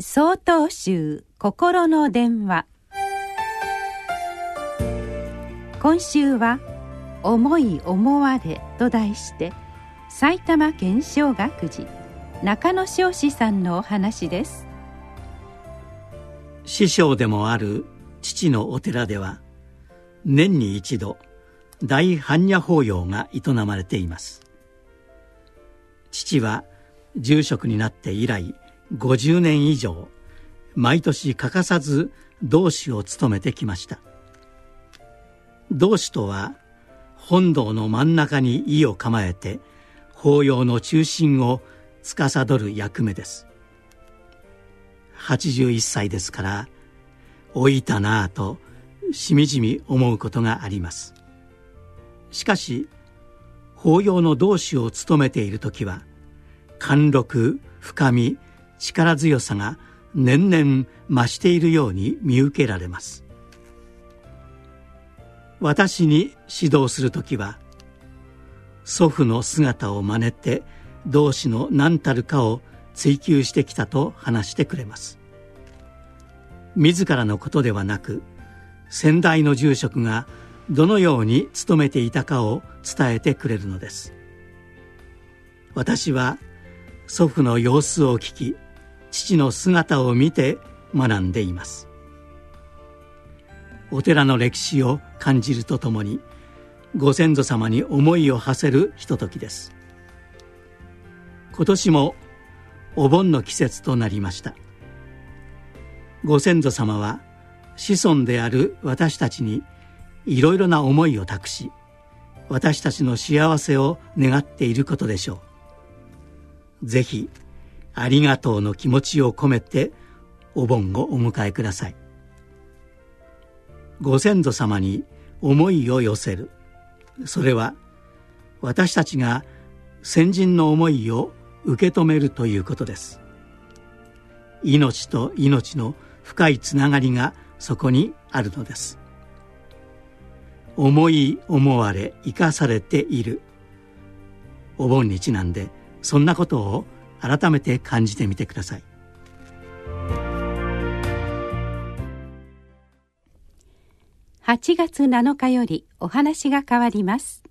総統集心の電話。今週は「思い思われ」と題して埼玉県小学寺中野彰子さんのお話です。師匠でもある父のお寺では年に一度大般若法要が営まれています。父は住職になって以来50年以上毎年欠かさず同志を務めてきました。同志とは本堂の真ん中に意を構えて法要の中心を司る役目です。81歳ですから老いたなぁとしみじみ思うことがあります。しかし法要の同志を務めている時は貫禄深み力強さが年々増しているように見受けられます。私に指導する時は祖父の姿を真似て同志の何たるかを追求してきたと話してくれます。自らのことではなく先代の住職がどのように勤めていたかを伝えてくれるのです。私は祖父の様子を聞き父の姿を見て学んでいます。お寺の歴史を感じるとともにご先祖様に思いを馳せるひとときです。今年もお盆の季節となりました。ご先祖様は子孫である私たちにいろいろな思いを託し私たちの幸せを願っていることでしょう。ぜひありがとうの気持ちを込めてお盆をお迎えください。ご先祖様に思いを寄せる。それは私たちが先人の思いを受け止めるということです。命と命の深いつながりがそこにあるのです。思い思われ生かされている。お盆にちなんでそんなことを改めて感じてみてください。8月7日よりお話が変わります。